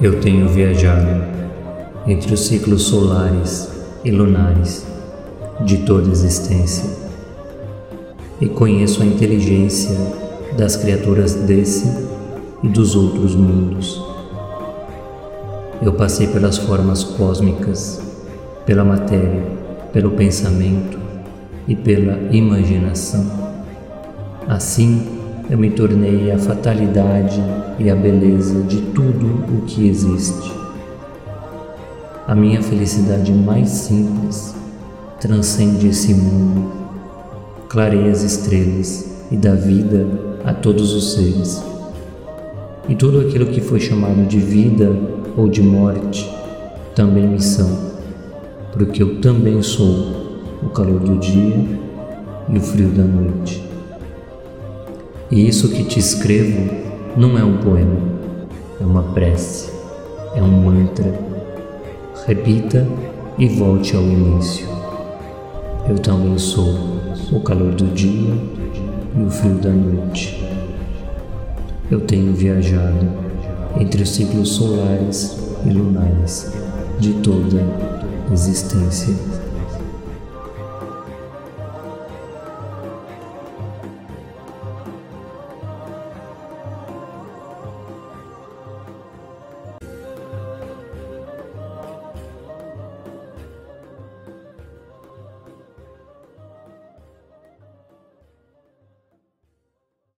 Eu tenho viajado entre os ciclos solares e lunares de toda existência e conheço a inteligência das criaturas desse e dos outros mundos. Eu passei pelas formas cósmicas, pela matéria, pelo pensamento e pela imaginação. Assim, eu me tornei a fatalidade e a beleza de tudo o que existe. A minha felicidade mais simples transcende esse mundo, clareia as estrelas e dá vida a todos os seres. E tudo aquilo que foi chamado de vida ou de morte também me são, porque eu também sou o calor do dia e o frio da noite. E isso que te escrevo não é um poema, é uma prece, é um mantra. Repita e volte ao início. Eu também sou o calor do dia e o frio da noite. Eu tenho viajado entre os ciclos solares e lunares de toda existência.